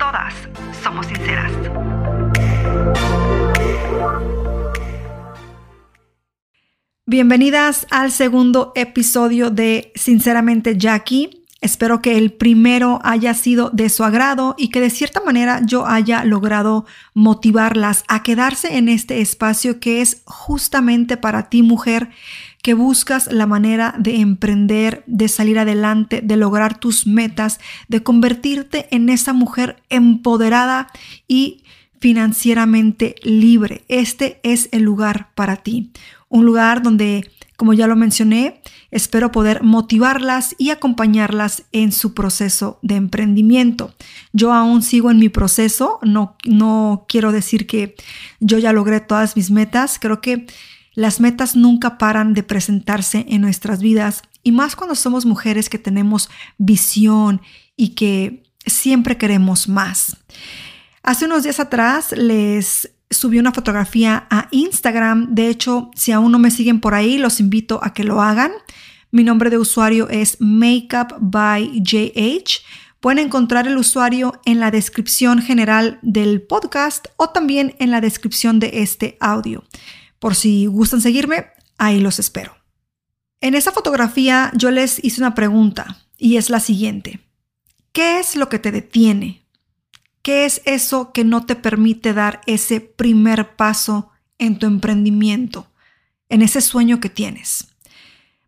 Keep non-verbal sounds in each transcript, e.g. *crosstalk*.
todas somos sinceras. Bienvenidas al segundo episodio de Sinceramente Jackie. Espero que el primero haya sido de su agrado y que de cierta manera yo haya logrado motivarlas a quedarse en este espacio que es justamente para ti mujer que buscas la manera de emprender, de salir adelante, de lograr tus metas, de convertirte en esa mujer empoderada y financieramente libre. Este es el lugar para ti. Un lugar donde, como ya lo mencioné, espero poder motivarlas y acompañarlas en su proceso de emprendimiento. Yo aún sigo en mi proceso, no, no quiero decir que yo ya logré todas mis metas, creo que las metas nunca paran de presentarse en nuestras vidas y más cuando somos mujeres que tenemos visión y que siempre queremos más. Hace unos días atrás les subí una fotografía a Instagram. De hecho, si aún no me siguen por ahí, los invito a que lo hagan. Mi nombre de usuario es Makeup by JH. Pueden encontrar el usuario en la descripción general del podcast o también en la descripción de este audio. Por si gustan seguirme, ahí los espero. En esa fotografía yo les hice una pregunta y es la siguiente. ¿Qué es lo que te detiene? ¿Qué es eso que no te permite dar ese primer paso en tu emprendimiento, en ese sueño que tienes?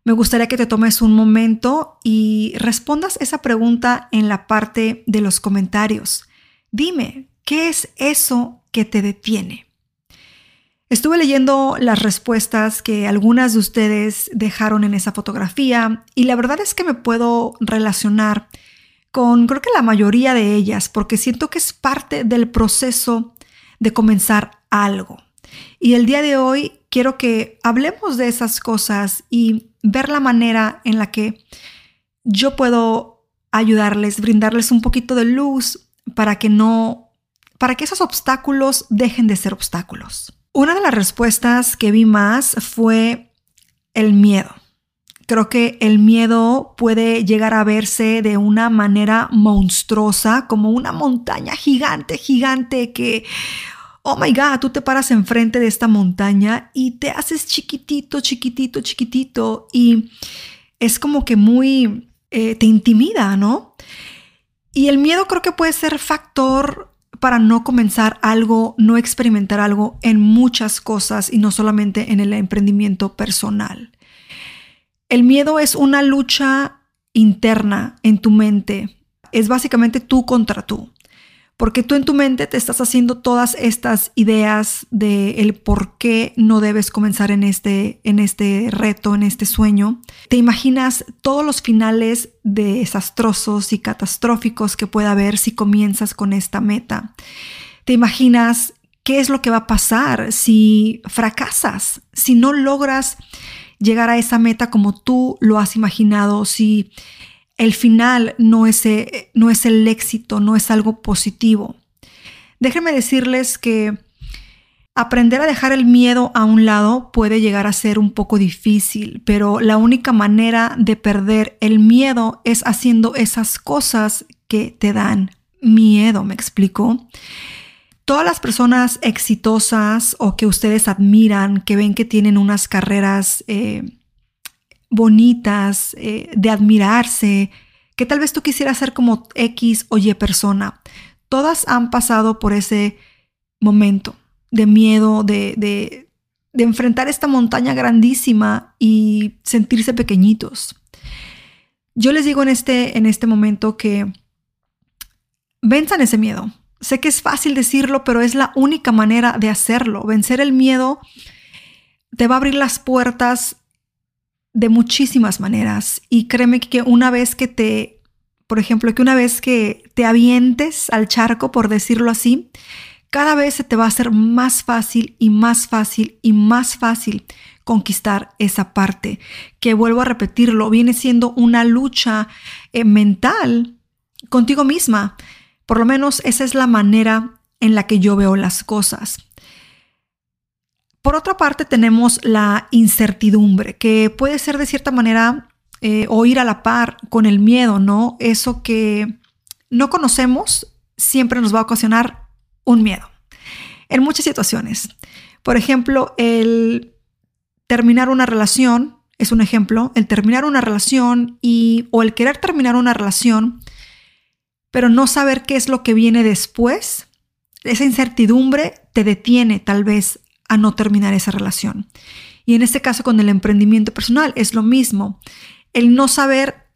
Me gustaría que te tomes un momento y respondas esa pregunta en la parte de los comentarios. Dime, ¿qué es eso que te detiene? Estuve leyendo las respuestas que algunas de ustedes dejaron en esa fotografía y la verdad es que me puedo relacionar con creo que la mayoría de ellas porque siento que es parte del proceso de comenzar algo. Y el día de hoy quiero que hablemos de esas cosas y ver la manera en la que yo puedo ayudarles, brindarles un poquito de luz para que no, para que esos obstáculos dejen de ser obstáculos. Una de las respuestas que vi más fue el miedo. Creo que el miedo puede llegar a verse de una manera monstruosa, como una montaña gigante, gigante que, oh my God, tú te paras enfrente de esta montaña y te haces chiquitito, chiquitito, chiquitito y es como que muy, eh, te intimida, ¿no? Y el miedo creo que puede ser factor para no comenzar algo, no experimentar algo en muchas cosas y no solamente en el emprendimiento personal. El miedo es una lucha interna en tu mente. Es básicamente tú contra tú porque tú en tu mente te estás haciendo todas estas ideas de el por qué no debes comenzar en este, en este reto, en este sueño. Te imaginas todos los finales desastrosos y catastróficos que pueda haber si comienzas con esta meta. Te imaginas qué es lo que va a pasar si fracasas, si no logras llegar a esa meta como tú lo has imaginado, si el final no es, eh, no es el éxito, no es algo positivo. Déjenme decirles que aprender a dejar el miedo a un lado puede llegar a ser un poco difícil, pero la única manera de perder el miedo es haciendo esas cosas que te dan miedo, ¿me explico? Todas las personas exitosas o que ustedes admiran, que ven que tienen unas carreras eh, bonitas, eh, de admirarse, que tal vez tú quisieras ser como X o Y persona. Todas han pasado por ese momento de miedo, de, de, de enfrentar esta montaña grandísima y sentirse pequeñitos. Yo les digo en este, en este momento que venzan ese miedo. Sé que es fácil decirlo, pero es la única manera de hacerlo. Vencer el miedo te va a abrir las puertas de muchísimas maneras y créeme que una vez que te por ejemplo, que una vez que te avientes al charco, por decirlo así, cada vez se te va a hacer más fácil y más fácil y más fácil conquistar esa parte, que vuelvo a repetirlo, viene siendo una lucha eh, mental contigo misma. Por lo menos esa es la manera en la que yo veo las cosas. Por otra parte, tenemos la incertidumbre, que puede ser de cierta manera eh, o ir a la par con el miedo, ¿no? Eso que no conocemos siempre nos va a ocasionar un miedo en muchas situaciones. Por ejemplo, el terminar una relación es un ejemplo, el terminar una relación y o el querer terminar una relación, pero no saber qué es lo que viene después, esa incertidumbre te detiene tal vez a no terminar esa relación. Y en este caso con el emprendimiento personal es lo mismo el no saber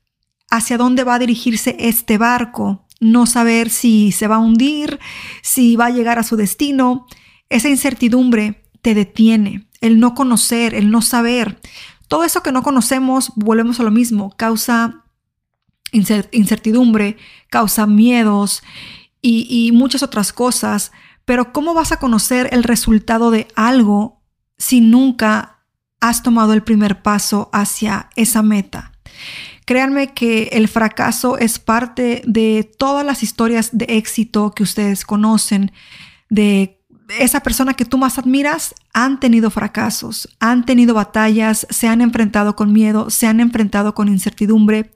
hacia dónde va a dirigirse este barco, no saber si se va a hundir, si va a llegar a su destino. Esa incertidumbre te detiene, el no conocer, el no saber. Todo eso que no conocemos, volvemos a lo mismo, causa incertidumbre, causa miedos y, y muchas otras cosas. Pero ¿cómo vas a conocer el resultado de algo si nunca has tomado el primer paso hacia esa meta. Créanme que el fracaso es parte de todas las historias de éxito que ustedes conocen, de esa persona que tú más admiras, han tenido fracasos, han tenido batallas, se han enfrentado con miedo, se han enfrentado con incertidumbre,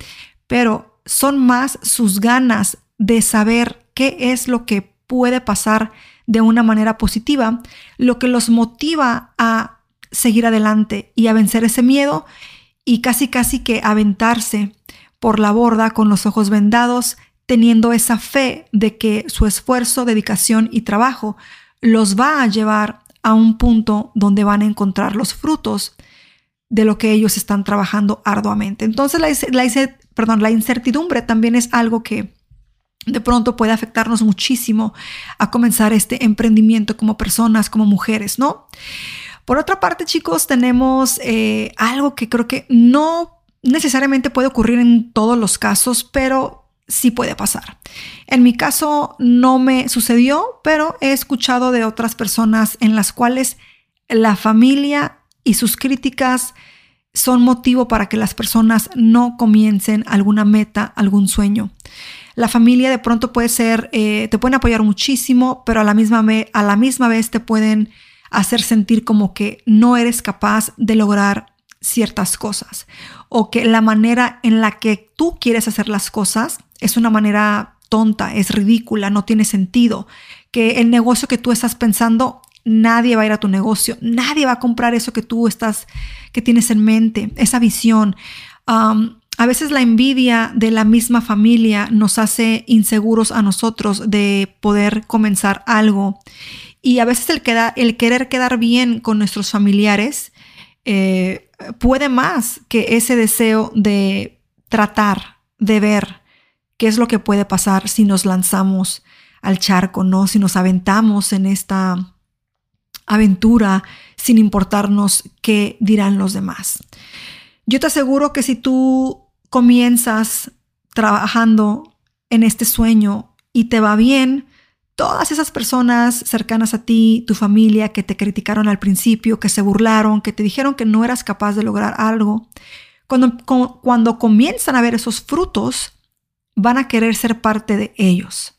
pero son más sus ganas de saber qué es lo que puede pasar de una manera positiva, lo que los motiva a seguir adelante y a vencer ese miedo y casi casi que aventarse por la borda con los ojos vendados, teniendo esa fe de que su esfuerzo, dedicación y trabajo los va a llevar a un punto donde van a encontrar los frutos de lo que ellos están trabajando arduamente. Entonces la, la, incertidumbre también es algo que de pronto puede afectarnos muchísimo a comenzar este emprendimiento como personas, como mujeres, ¿no? Por otra parte, chicos, tenemos eh, algo que creo que no necesariamente puede ocurrir en todos los casos, pero sí puede pasar. En mi caso no me sucedió, pero he escuchado de otras personas en las cuales la familia y sus críticas son motivo para que las personas no comiencen alguna meta, algún sueño. La familia de pronto puede ser, eh, te pueden apoyar muchísimo, pero a la misma, a la misma vez te pueden hacer sentir como que no eres capaz de lograr ciertas cosas o que la manera en la que tú quieres hacer las cosas es una manera tonta, es ridícula, no tiene sentido, que el negocio que tú estás pensando nadie va a ir a tu negocio, nadie va a comprar eso que tú estás que tienes en mente, esa visión. a veces la envidia de la misma familia nos hace inseguros a nosotros de poder comenzar algo y a veces el, el querer quedar bien con nuestros familiares eh, puede más que ese deseo de tratar, de ver qué es lo que puede pasar si nos lanzamos al charco, ¿no? Si nos aventamos en esta aventura sin importarnos qué dirán los demás. Yo te aseguro que si tú comienzas trabajando en este sueño y te va bien, todas esas personas cercanas a ti, tu familia, que te criticaron al principio, que se burlaron, que te dijeron que no eras capaz de lograr algo, cuando, cuando comienzan a ver esos frutos, van a querer ser parte de ellos.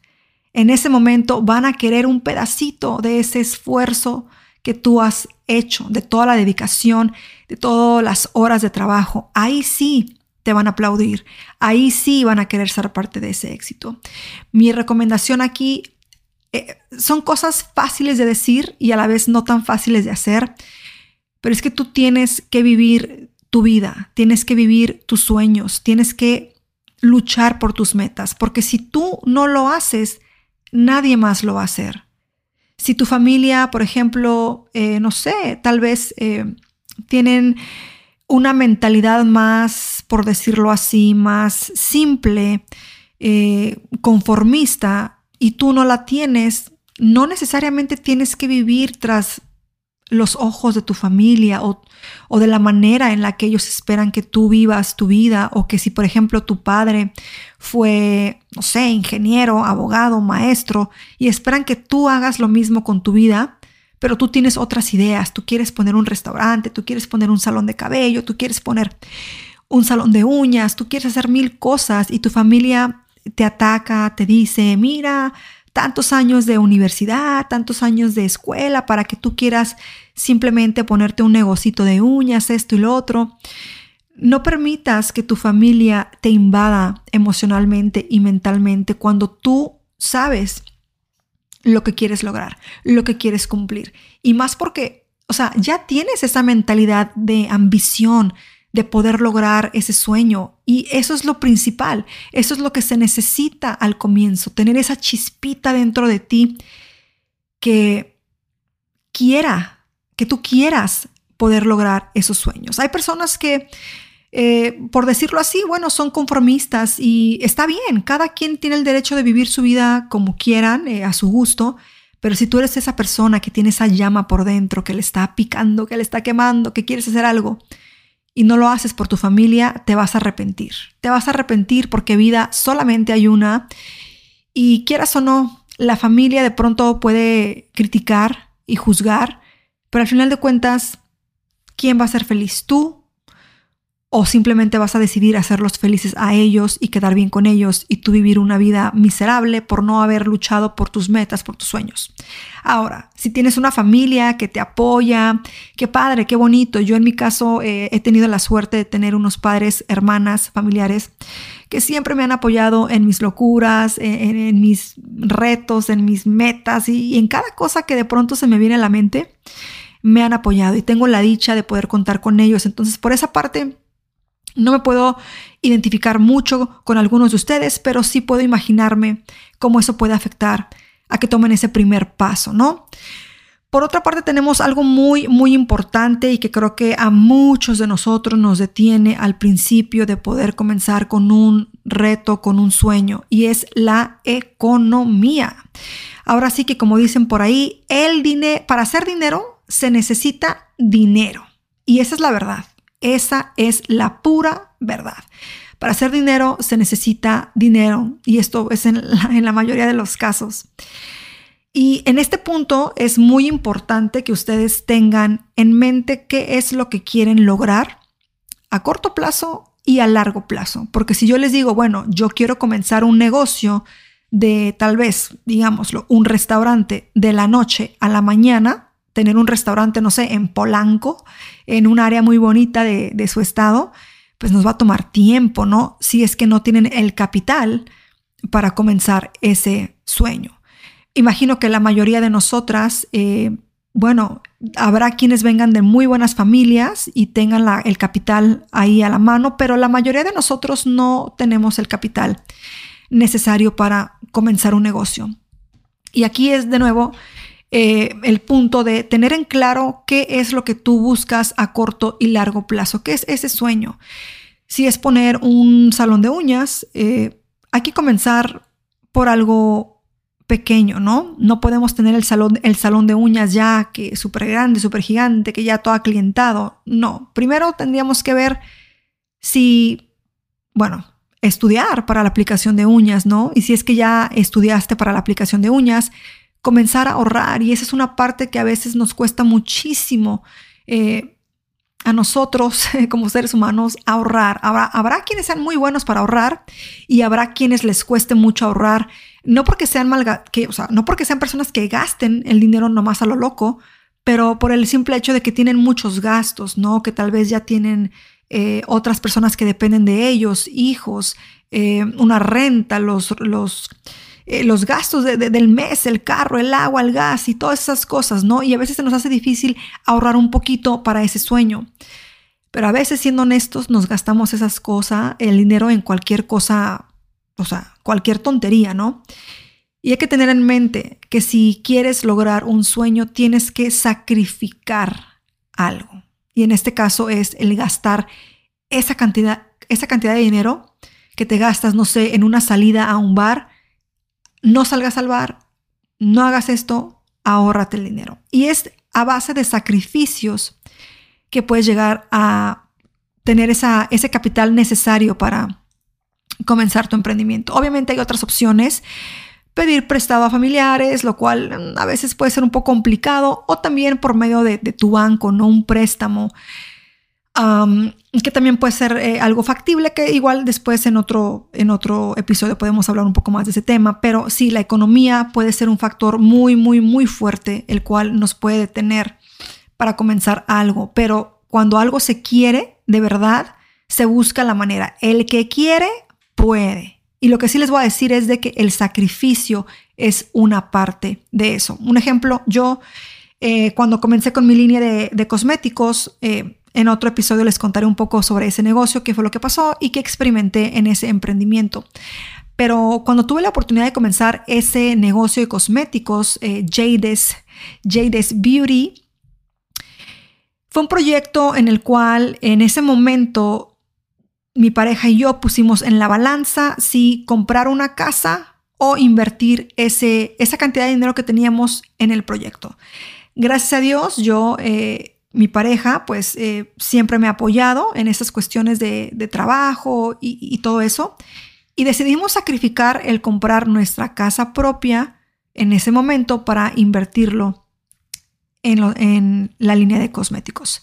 En ese momento van a querer un pedacito de ese esfuerzo que tú has hecho, de toda la dedicación, de todas las horas de trabajo. Ahí sí te van a aplaudir. Ahí sí van a querer ser parte de ese éxito. Mi recomendación aquí eh, son cosas fáciles de decir y a la vez no tan fáciles de hacer, pero es que tú tienes que vivir tu vida, tienes que vivir tus sueños, tienes que luchar por tus metas, porque si tú no lo haces, nadie más lo va a hacer. Si tu familia, por ejemplo, eh, no sé, tal vez eh, tienen una mentalidad más, por decirlo así, más simple, conformista, y tú no la tienes, no necesariamente tienes que vivir tras los ojos de tu familia o, o, de la manera en la que ellos esperan que tú vivas tu vida o que si por ejemplo tu padre fue, no sé, ingeniero, abogado, maestro y esperan que tú hagas lo mismo con tu vida, pero tú tienes otras ideas, tú quieres poner un restaurante, tú quieres poner un salón de cabello, tú quieres poner un salón de uñas, tú quieres hacer mil cosas y tu familia te ataca, te dice, mira, tantos años de universidad, tantos años de escuela para que tú quieras simplemente ponerte un negocito de uñas, esto y lo otro. No permitas que tu familia te invada emocionalmente y mentalmente cuando tú sabes lo que quieres lograr, lo que quieres cumplir. Y más porque, o sea, ya tienes esa mentalidad de ambición, de poder lograr ese sueño. Y eso es lo principal, eso es lo que se necesita al comienzo, tener esa chispita dentro de ti que quiera, que tú quieras poder lograr esos sueños. Hay personas que, eh, por decirlo así, bueno, son conformistas y está bien, cada quien tiene el derecho de vivir su vida como quieran, eh, a su gusto, pero si tú eres esa persona que tiene esa llama por dentro, que le está picando, que le está quemando, que quieres hacer algo, y no lo haces por tu familia, te vas a arrepentir. Te vas a arrepentir porque vida solamente hay una y quieras o no, la familia de pronto puede criticar y juzgar, pero al final de cuentas, ¿quién va a ser feliz? ¿Tú o simplemente vas a decidir hacerlos felices a ellos y quedar bien con ellos y tú vivir una vida miserable por no haber luchado por tus metas, por tus sueños. Ahora, si tienes una familia que te apoya, qué padre, qué bonito. Yo en mi caso eh, he tenido la suerte de tener unos padres, hermanas, familiares que siempre me han apoyado en mis locuras, en, mis retos, en mis metas y en cada cosa que de pronto se me viene a la mente, me han apoyado y tengo la dicha de poder contar con ellos. Entonces, por esa parte, no me puedo identificar mucho con algunos de ustedes, pero sí puedo imaginarme cómo eso puede afectar a que tomen ese primer paso, ¿no? Por otra parte, tenemos algo muy, muy importante y que creo que a muchos de nosotros nos detiene al principio de poder comenzar con un reto, con un sueño, y es la economía. Ahora sí que como dicen por ahí, el dinero, para hacer dinero se necesita dinero. Y esa es la verdad. Esa es la pura verdad. Para hacer dinero se necesita dinero y esto es en la, mayoría de los casos. Y en este punto es muy importante que ustedes tengan en mente qué es lo que quieren lograr a corto plazo y a largo plazo. Porque si yo les digo, bueno, yo quiero comenzar un negocio de tal vez, digámoslo, un restaurante de la noche a la mañana, tener un restaurante, no sé, en Polanco, en un área muy bonita de, su estado, pues nos va a tomar tiempo, ¿no? Si es que no tienen el capital para comenzar ese sueño. Imagino que la mayoría de nosotras, eh, bueno, habrá quienes vengan de muy buenas familias y tengan el capital ahí a la mano, pero la mayoría de nosotros no tenemos el capital necesario para comenzar un negocio. Y aquí es de nuevo eh, el punto de tener en claro qué es lo que tú buscas a corto y largo plazo, qué es ese sueño. Si es poner un salón de uñas, eh, hay que comenzar por algo pequeño, ¿no? No podemos tener el salón, el salón de uñas ya que súper grande, súper gigante, que ya todo aclientado. No, primero tendríamos que ver si, bueno, estudiar para la aplicación de uñas, ¿no? Y si es que ya estudiaste para la aplicación de uñas, comenzar a ahorrar y esa es una parte que a veces nos cuesta muchísimo eh, a nosotros *laughs* como seres humanos ahorrar. Habrá, habrá quienes sean muy buenos para ahorrar y habrá quienes les cueste mucho ahorrar, no porque sean mal, que, o sea, no porque sean personas que gasten el dinero nomás a lo loco, pero por el simple hecho de que tienen muchos gastos, ¿no? Que tal vez ya tienen eh, otras personas que dependen de ellos, hijos, eh, una renta, los, los eh, los gastos del mes, el carro, el agua, el gas y todas esas cosas, ¿no? Y a veces se nos hace difícil ahorrar un poquito para ese sueño. Pero a veces, siendo honestos, nos gastamos esas cosas, el dinero en cualquier cosa, o sea, cualquier tontería, ¿no? Y hay que tener en mente que si quieres lograr un sueño, tienes que sacrificar algo. Y en este caso es el gastar esa cantidad, esa cantidad de dinero que te gastas, no sé, en una salida a un bar no salgas al bar, no hagas esto, ahórrate el dinero. Y es a base de sacrificios que puedes llegar a tener ese capital necesario para comenzar tu emprendimiento. Obviamente hay otras opciones, pedir prestado a familiares, lo cual mm, a veces puede ser un poco complicado, o también por medio de, tu banco, no un préstamo, que también puede ser eh, algo factible, que igual después en otro, en otro episodio podemos hablar un poco más de ese tema, pero sí, la economía puede ser un factor muy, muy, muy fuerte, el cual nos puede detener para comenzar algo, pero cuando algo se quiere, de verdad, se busca la manera. El que quiere, puede. Y lo que sí les voy a decir es de que el sacrificio es una parte de eso. Un ejemplo, yo eh, cuando comencé con mi línea de, cosméticos, eh, en otro episodio les contaré un poco sobre ese negocio, qué fue lo que pasó y qué experimenté en ese emprendimiento. Pero cuando tuve la oportunidad de comenzar ese negocio de cosméticos, eh, Jades, Jades Beauty, fue un proyecto en el cual en ese momento mi pareja y yo pusimos en la balanza si comprar una casa o invertir ese, esa cantidad de dinero que teníamos en el proyecto. Gracias a Dios, yo, eh, mi pareja, pues eh, siempre me ha apoyado en esas cuestiones de, trabajo y, todo eso. Y decidimos sacrificar el comprar nuestra casa propia en ese momento para invertirlo en, en la línea de cosméticos.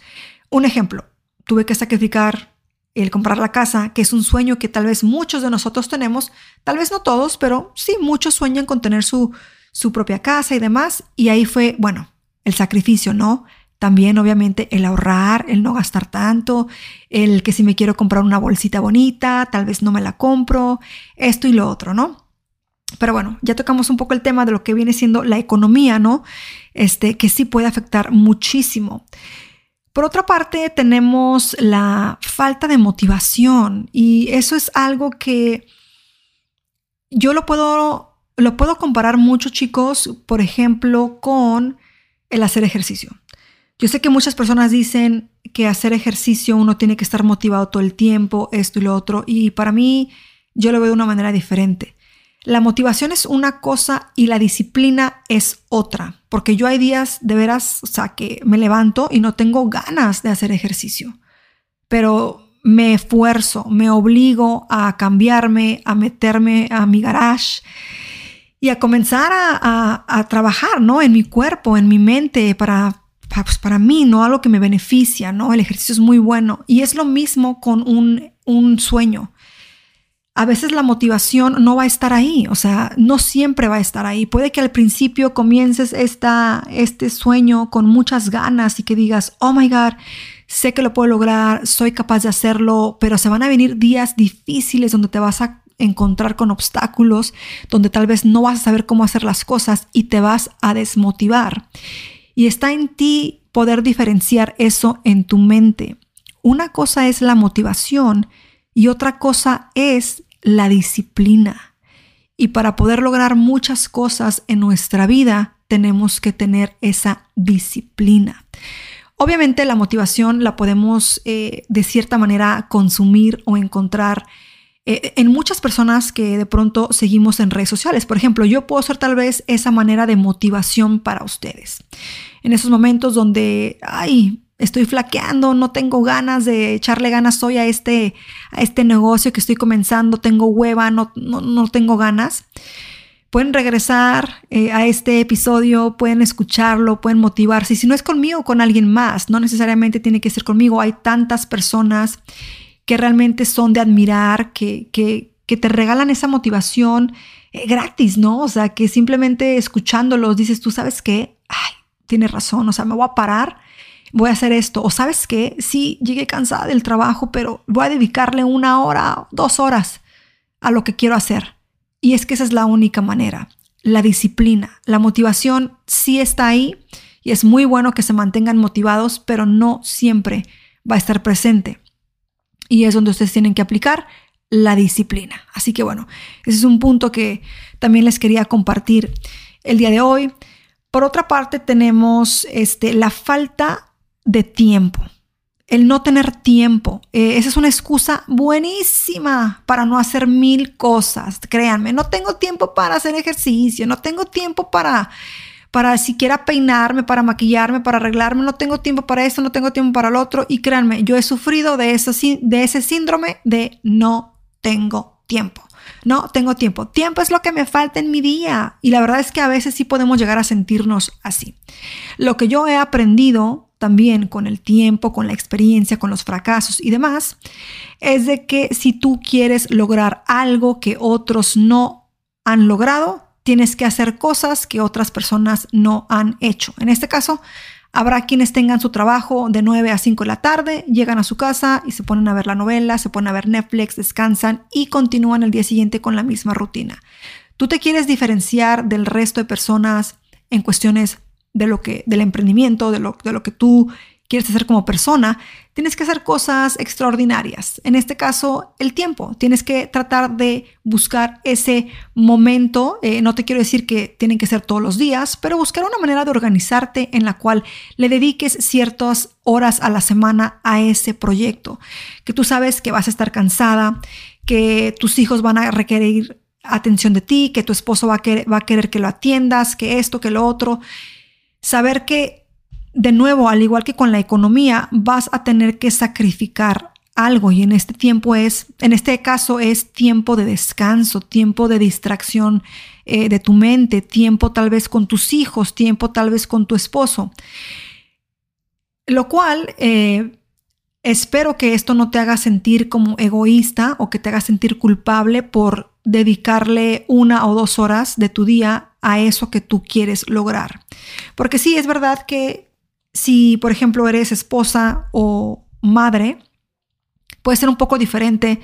Un ejemplo, tuve que sacrificar el comprar la casa, que es un sueño que tal vez muchos de nosotros tenemos, tal vez no todos, pero sí muchos sueñan con tener su, su propia casa y demás. Y ahí fue, bueno, el sacrificio, ¿no? También obviamente el ahorrar, el no gastar tanto, el que si me quiero comprar una bolsita bonita, tal vez no me la compro, esto y lo otro, ¿no? Pero bueno, ya tocamos un poco el tema de lo que viene siendo la economía, ¿no? Este, que sí puede afectar muchísimo. Por otra parte, tenemos la falta de motivación y eso es algo que yo lo puedo, lo puedo comparar mucho, chicos, por ejemplo, con el hacer ejercicio. Yo sé que muchas personas dicen que hacer ejercicio uno tiene que estar motivado todo el tiempo, esto y lo otro, y para mí yo lo veo de una manera diferente. La motivación es una cosa y la disciplina es otra, porque yo hay días de veras, o sea, que me levanto y no tengo ganas de hacer ejercicio, pero me esfuerzo, me obligo a cambiarme, a meterme a mi garage y a comenzar a, trabajar, ¿no? En mi cuerpo, en mi mente, para, pues para mí, ¿no? Algo que me beneficia, ¿no? El ejercicio es muy bueno. Y es lo mismo con un, un sueño a veces la motivación no va a estar ahí, o sea, no siempre va a estar ahí. Puede que al principio comiences esta, este sueño con muchas ganas y que digas, oh my God, sé que lo puedo lograr, soy capaz de hacerlo, pero se van a venir días difíciles donde te vas a encontrar con obstáculos, donde tal vez no vas a saber cómo hacer las cosas y te vas a desmotivar. Y está en ti poder diferenciar eso en tu mente. Una cosa es la motivación y otra cosa es la disciplina. Y para poder lograr muchas cosas en nuestra vida, tenemos que tener esa disciplina. Obviamente la motivación la podemos eh, de cierta manera consumir o encontrar eh, en muchas personas que de pronto seguimos en redes sociales. Por ejemplo, yo puedo ser tal vez esa manera de motivación para ustedes. En esos momentos donde, ay, estoy flaqueando, no tengo ganas de echarle ganas hoy a este, a este negocio que estoy comenzando, tengo hueva, no, no, tengo ganas. Pueden regresar eh, a este episodio, pueden escucharlo, pueden motivarse. Si no es conmigo, con alguien más, no necesariamente tiene que ser conmigo. Hay tantas personas que realmente son de admirar, que, que, te regalan esa motivación eh, gratis, ¿no? O sea, que simplemente escuchándolos dices, tú sabes qué, ay, tienes razón, o sea, me voy a parar voy a hacer esto. O sabes qué, sí, llegué cansada del trabajo, pero voy a dedicarle una hora, dos horas a lo que quiero hacer. Y es que esa es la única manera. La disciplina, la motivación sí está ahí y es muy bueno que se mantengan motivados, pero no siempre va a estar presente. Y es donde ustedes tienen que aplicar la disciplina. Así que bueno, ese es un punto que también les quería compartir el día de hoy. Por otra parte, tenemos este, la falta de tiempo. El no tener tiempo. Eh, esa es una excusa buenísima para no hacer mil cosas. Créanme, no tengo tiempo para hacer ejercicio, no tengo tiempo para, para siquiera peinarme, para maquillarme, para arreglarme. No tengo tiempo para esto, no tengo tiempo para lo otro. Y créanme, yo he sufrido de, de ese síndrome de no tengo tiempo. No tengo tiempo. Tiempo es lo que me falta en mi día. Y la verdad es que a veces sí podemos llegar a sentirnos así. Lo que yo he aprendido también con el tiempo, con la experiencia, con los fracasos y demás, es de que si tú quieres lograr algo que otros no han logrado, tienes que hacer cosas que otras personas no han hecho. En este caso, Habrá quienes tengan su trabajo de 9 a 5 de la tarde, llegan a su casa y se ponen a ver la novela, se ponen a ver Netflix, descansan y continúan el día siguiente con la misma rutina. Tú te quieres diferenciar del resto de personas en cuestiones de lo que, del emprendimiento, de lo, de lo que tú quieres hacer como persona, tienes que hacer cosas extraordinarias. En este caso, el tiempo. Tienes que tratar de buscar ese momento. Eh, no te quiero decir que tienen que ser todos los días, pero buscar una manera de organizarte en la cual le dediques ciertas horas a la semana a ese proyecto. Que tú sabes que vas a estar cansada, que tus hijos van a requerir atención de ti, que tu esposo va va a querer que lo atiendas, que esto, que lo otro. Saber que de nuevo, al igual que con la economía, vas a tener que sacrificar algo y en este tiempo es, en este caso es tiempo de descanso, tiempo de distracción eh, de tu mente, tiempo tal vez con tus hijos, tiempo tal vez con tu esposo. Lo cual, eh, espero que esto no te haga sentir como egoísta o que te haga sentir culpable por dedicarle una o dos horas de tu día a eso que tú quieres lograr. Porque sí, es verdad que si, por ejemplo, eres esposa o madre, puede ser un poco diferente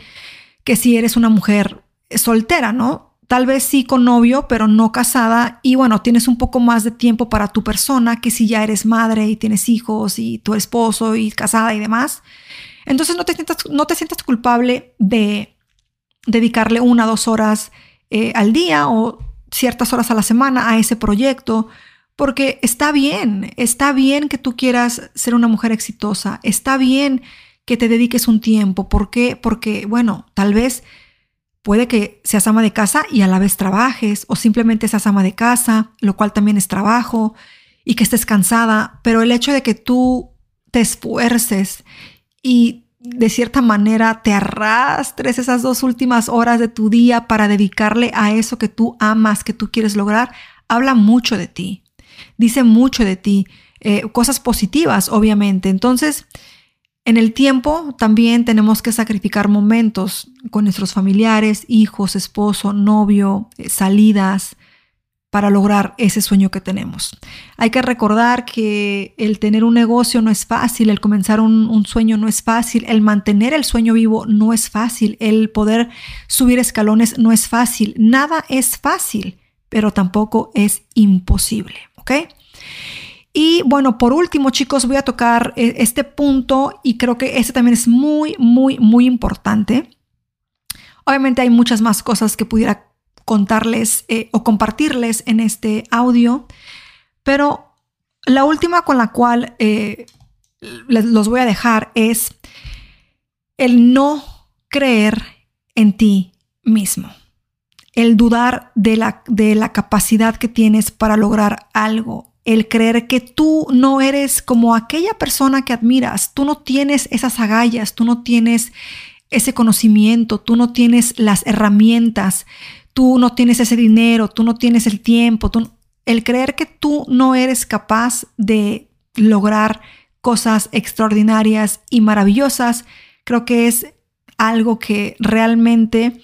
que si eres una mujer soltera, ¿no? Tal vez sí con novio, pero no casada y bueno, tienes un poco más de tiempo para tu persona que si ya eres madre y tienes hijos y tu esposo y casada y demás. Entonces no te sientas, no te sientas culpable de dedicarle una o dos horas eh, al día o ciertas horas a la semana a ese proyecto porque está bien, está bien que tú quieras ser una mujer exitosa, está bien que te dediques un tiempo. ¿Por qué? Porque, bueno, tal vez puede que seas ama de casa y a la vez trabajes, o simplemente seas ama de casa, lo cual también es trabajo, y que estés cansada, pero el hecho de que tú te esfuerces y de cierta manera te arrastres esas dos últimas horas de tu día para dedicarle a eso que tú amas, que tú quieres lograr, habla mucho de ti dice mucho de ti, eh, cosas positivas, obviamente. Entonces, en el tiempo también tenemos que sacrificar momentos con nuestros familiares, hijos, esposo, novio, eh, salidas, para lograr ese sueño que tenemos. Hay que recordar que el tener un negocio no es fácil, el comenzar un, un, sueño no es fácil, el mantener el sueño vivo no es fácil, el poder subir escalones no es fácil, nada es fácil, pero tampoco es imposible. Y bueno, por último, chicos, voy a tocar eh, este punto y creo que este también es muy, muy, muy importante. Obviamente hay muchas más cosas que pudiera contarles eh, o compartirles en este audio, pero la última con la cual eh, los voy a dejar es el no creer en ti mismo el dudar de la, de la capacidad que tienes para lograr algo, el creer que tú no eres como aquella persona que admiras, tú no tienes esas agallas, tú no tienes ese conocimiento, tú no tienes las herramientas, tú no tienes ese dinero, tú no tienes el tiempo, tú, el creer que tú no eres capaz de lograr cosas extraordinarias y maravillosas, creo que es algo que realmente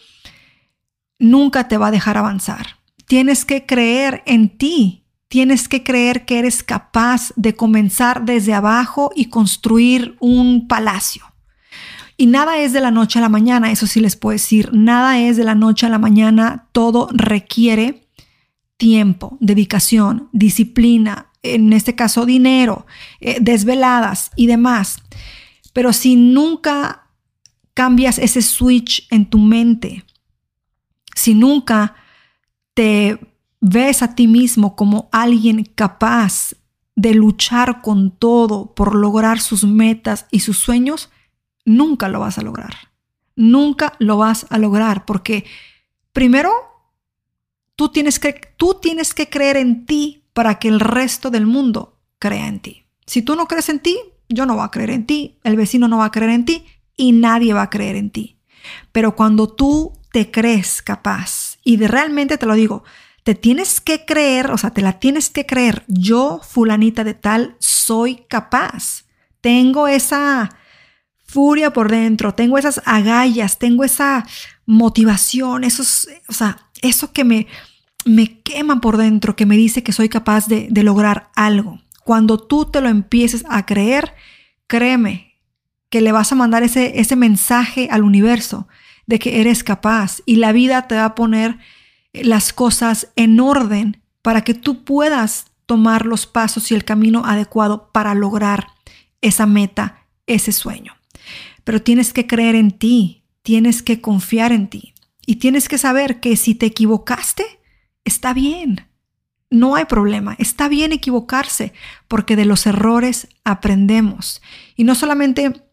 nunca te va a dejar avanzar. Tienes que creer en ti, tienes que creer que eres capaz de comenzar desde abajo y construir un palacio. Y nada es de la noche a la mañana, eso sí les puedo decir, nada es de la noche a la mañana, todo requiere tiempo, dedicación, disciplina, en este caso dinero, eh, desveladas y demás. Pero si nunca cambias ese switch en tu mente, si nunca te ves a ti mismo como alguien capaz de luchar con todo por lograr sus metas y sus sueños, nunca lo vas a lograr. Nunca lo vas a lograr porque primero tú tienes que, tú tienes que creer en ti para que el resto del mundo crea en ti. Si tú no crees en ti, yo no voy a creer en ti, el vecino no va a creer en ti y nadie va a creer en ti. Pero cuando tú te crees capaz, y de realmente te lo digo, te tienes que creer, o sea, te la tienes que creer, yo, fulanita de tal, soy capaz. Tengo esa furia por dentro, tengo esas agallas, tengo esa motivación, esos, o sea, eso que me, me quema por dentro, que me dice que soy capaz de, de lograr algo. Cuando tú te lo empieces a creer, créeme que le vas a mandar ese, ese mensaje al universo de que eres capaz y la vida te va a poner las cosas en orden para que tú puedas tomar los pasos y el camino adecuado para lograr esa meta, ese sueño. Pero tienes que creer en ti, tienes que confiar en ti y tienes que saber que si te equivocaste, está bien. No hay problema, está bien equivocarse porque de los errores aprendemos. Y no solamente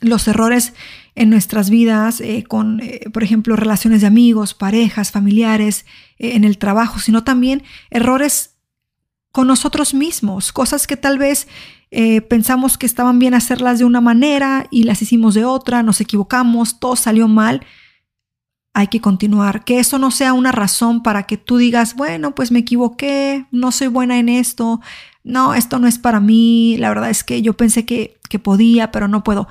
los errores en nuestras vidas, eh, con, eh, por ejemplo, relaciones de amigos, parejas, familiares, eh, en el trabajo, sino también errores con nosotros mismos, cosas que tal vez pensamos que estaban bien hacerlas de una manera y las hicimos de otra, nos equivocamos, todo salió mal. Hay que continuar, que eso no sea una razón para que tú digas, bueno, pues me equivoqué, no soy buena en esto, no, esto no es para mí, la verdad es que yo pensé que, que podía, pero no puedo.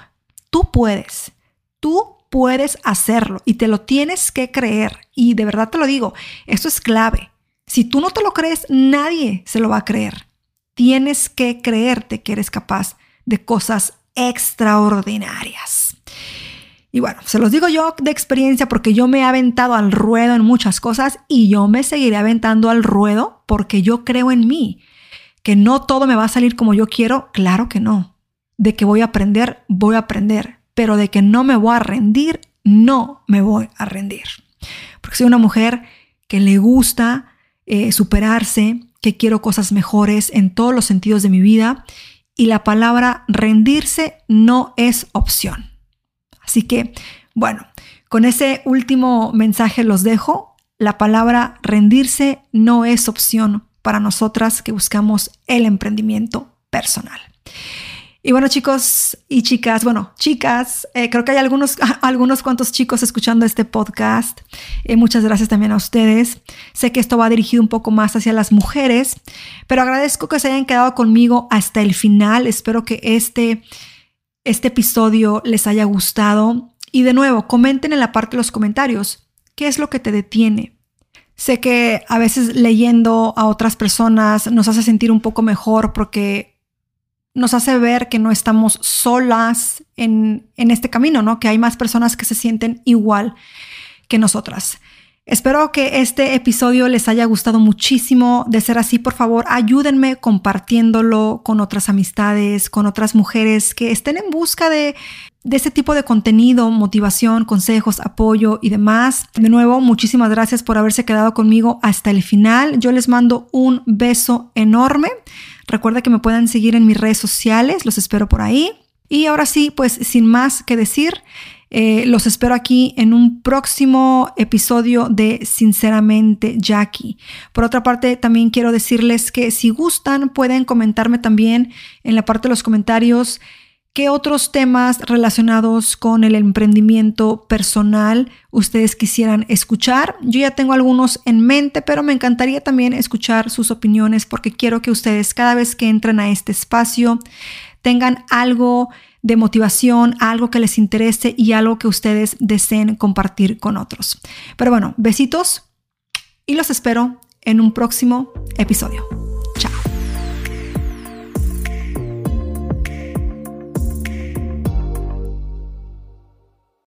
Tú puedes, tú puedes hacerlo y te lo tienes que creer. Y de verdad te lo digo, esto es clave. Si tú no te lo crees, nadie se lo va a creer. Tienes que creerte que eres capaz de cosas extraordinarias. Y bueno, se los digo yo de experiencia porque yo me he aventado al ruedo en muchas cosas y yo me seguiré aventando al ruedo porque yo creo en mí. Que no todo me va a salir como yo quiero, claro que no de que voy a aprender, voy a aprender, pero de que no me voy a rendir, no me voy a rendir. Porque soy una mujer que le gusta eh, superarse, que quiero cosas mejores en todos los sentidos de mi vida y la palabra rendirse no es opción. Así que, bueno, con ese último mensaje los dejo. La palabra rendirse no es opción para nosotras que buscamos el emprendimiento personal. Y bueno, chicos y chicas, bueno, chicas, eh, creo que hay algunos, *laughs* algunos cuantos chicos escuchando este podcast. Eh, muchas gracias también a ustedes. Sé que esto va dirigido un poco más hacia las mujeres, pero agradezco que se hayan quedado conmigo hasta el final. Espero que este, este episodio les haya gustado. Y de nuevo, comenten en la parte de los comentarios qué es lo que te detiene. Sé que a veces leyendo a otras personas nos hace sentir un poco mejor porque nos hace ver que no estamos solas en, este camino, ¿no? Que hay más personas que se sienten igual que nosotras. Espero que este episodio les haya gustado muchísimo. De ser así, por favor, ayúdenme compartiéndolo con otras amistades, con otras mujeres que estén en busca de, de ese tipo de contenido, motivación, consejos, apoyo y demás. De nuevo, muchísimas gracias por haberse quedado conmigo hasta el final. Yo les mando un beso enorme. Recuerda que me pueden seguir en mis redes sociales, los espero por ahí. Y ahora sí, pues sin más que decir, eh, los espero aquí en un próximo episodio de Sinceramente Jackie. Por otra parte, también quiero decirles que si gustan, pueden comentarme también en la parte de los comentarios ¿Qué otros temas relacionados con el emprendimiento personal ustedes quisieran escuchar? Yo ya tengo algunos en mente, pero me encantaría también escuchar sus opiniones porque quiero que ustedes cada vez que entren a este espacio tengan algo de motivación, algo que les interese y algo que ustedes deseen compartir con otros. Pero bueno, besitos y los espero en un próximo episodio.